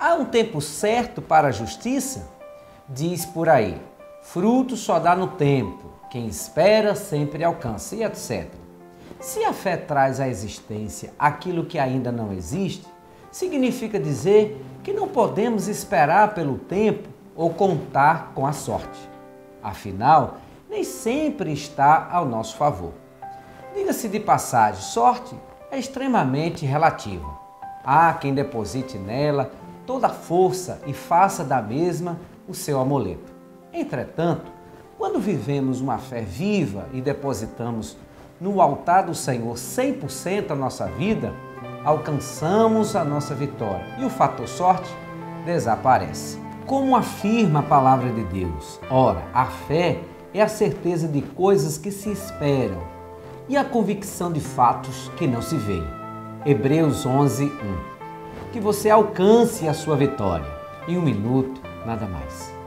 Há um tempo certo para a justiça? Diz por aí: fruto só dá no tempo, quem espera sempre alcança, e etc. Se a fé traz à existência aquilo que ainda não existe, significa dizer que não podemos esperar pelo tempo ou contar com a sorte. Afinal, nem sempre está ao nosso favor. Diga-se de passagem, sorte é extremamente relativa. Há quem deposite nela toda a força e faça da mesma o seu amuleto. Entretanto, quando vivemos uma fé viva e depositamos no altar do Senhor 100% a nossa vida, alcançamos a nossa vitória e o fator sorte desaparece. Como afirma a palavra de Deus? Ora, a fé é a certeza de coisas que se esperam e a convicção de fatos que não se veem. Hebreus 11, 1. Que você alcance a sua vitória. Em um minuto, nada mais.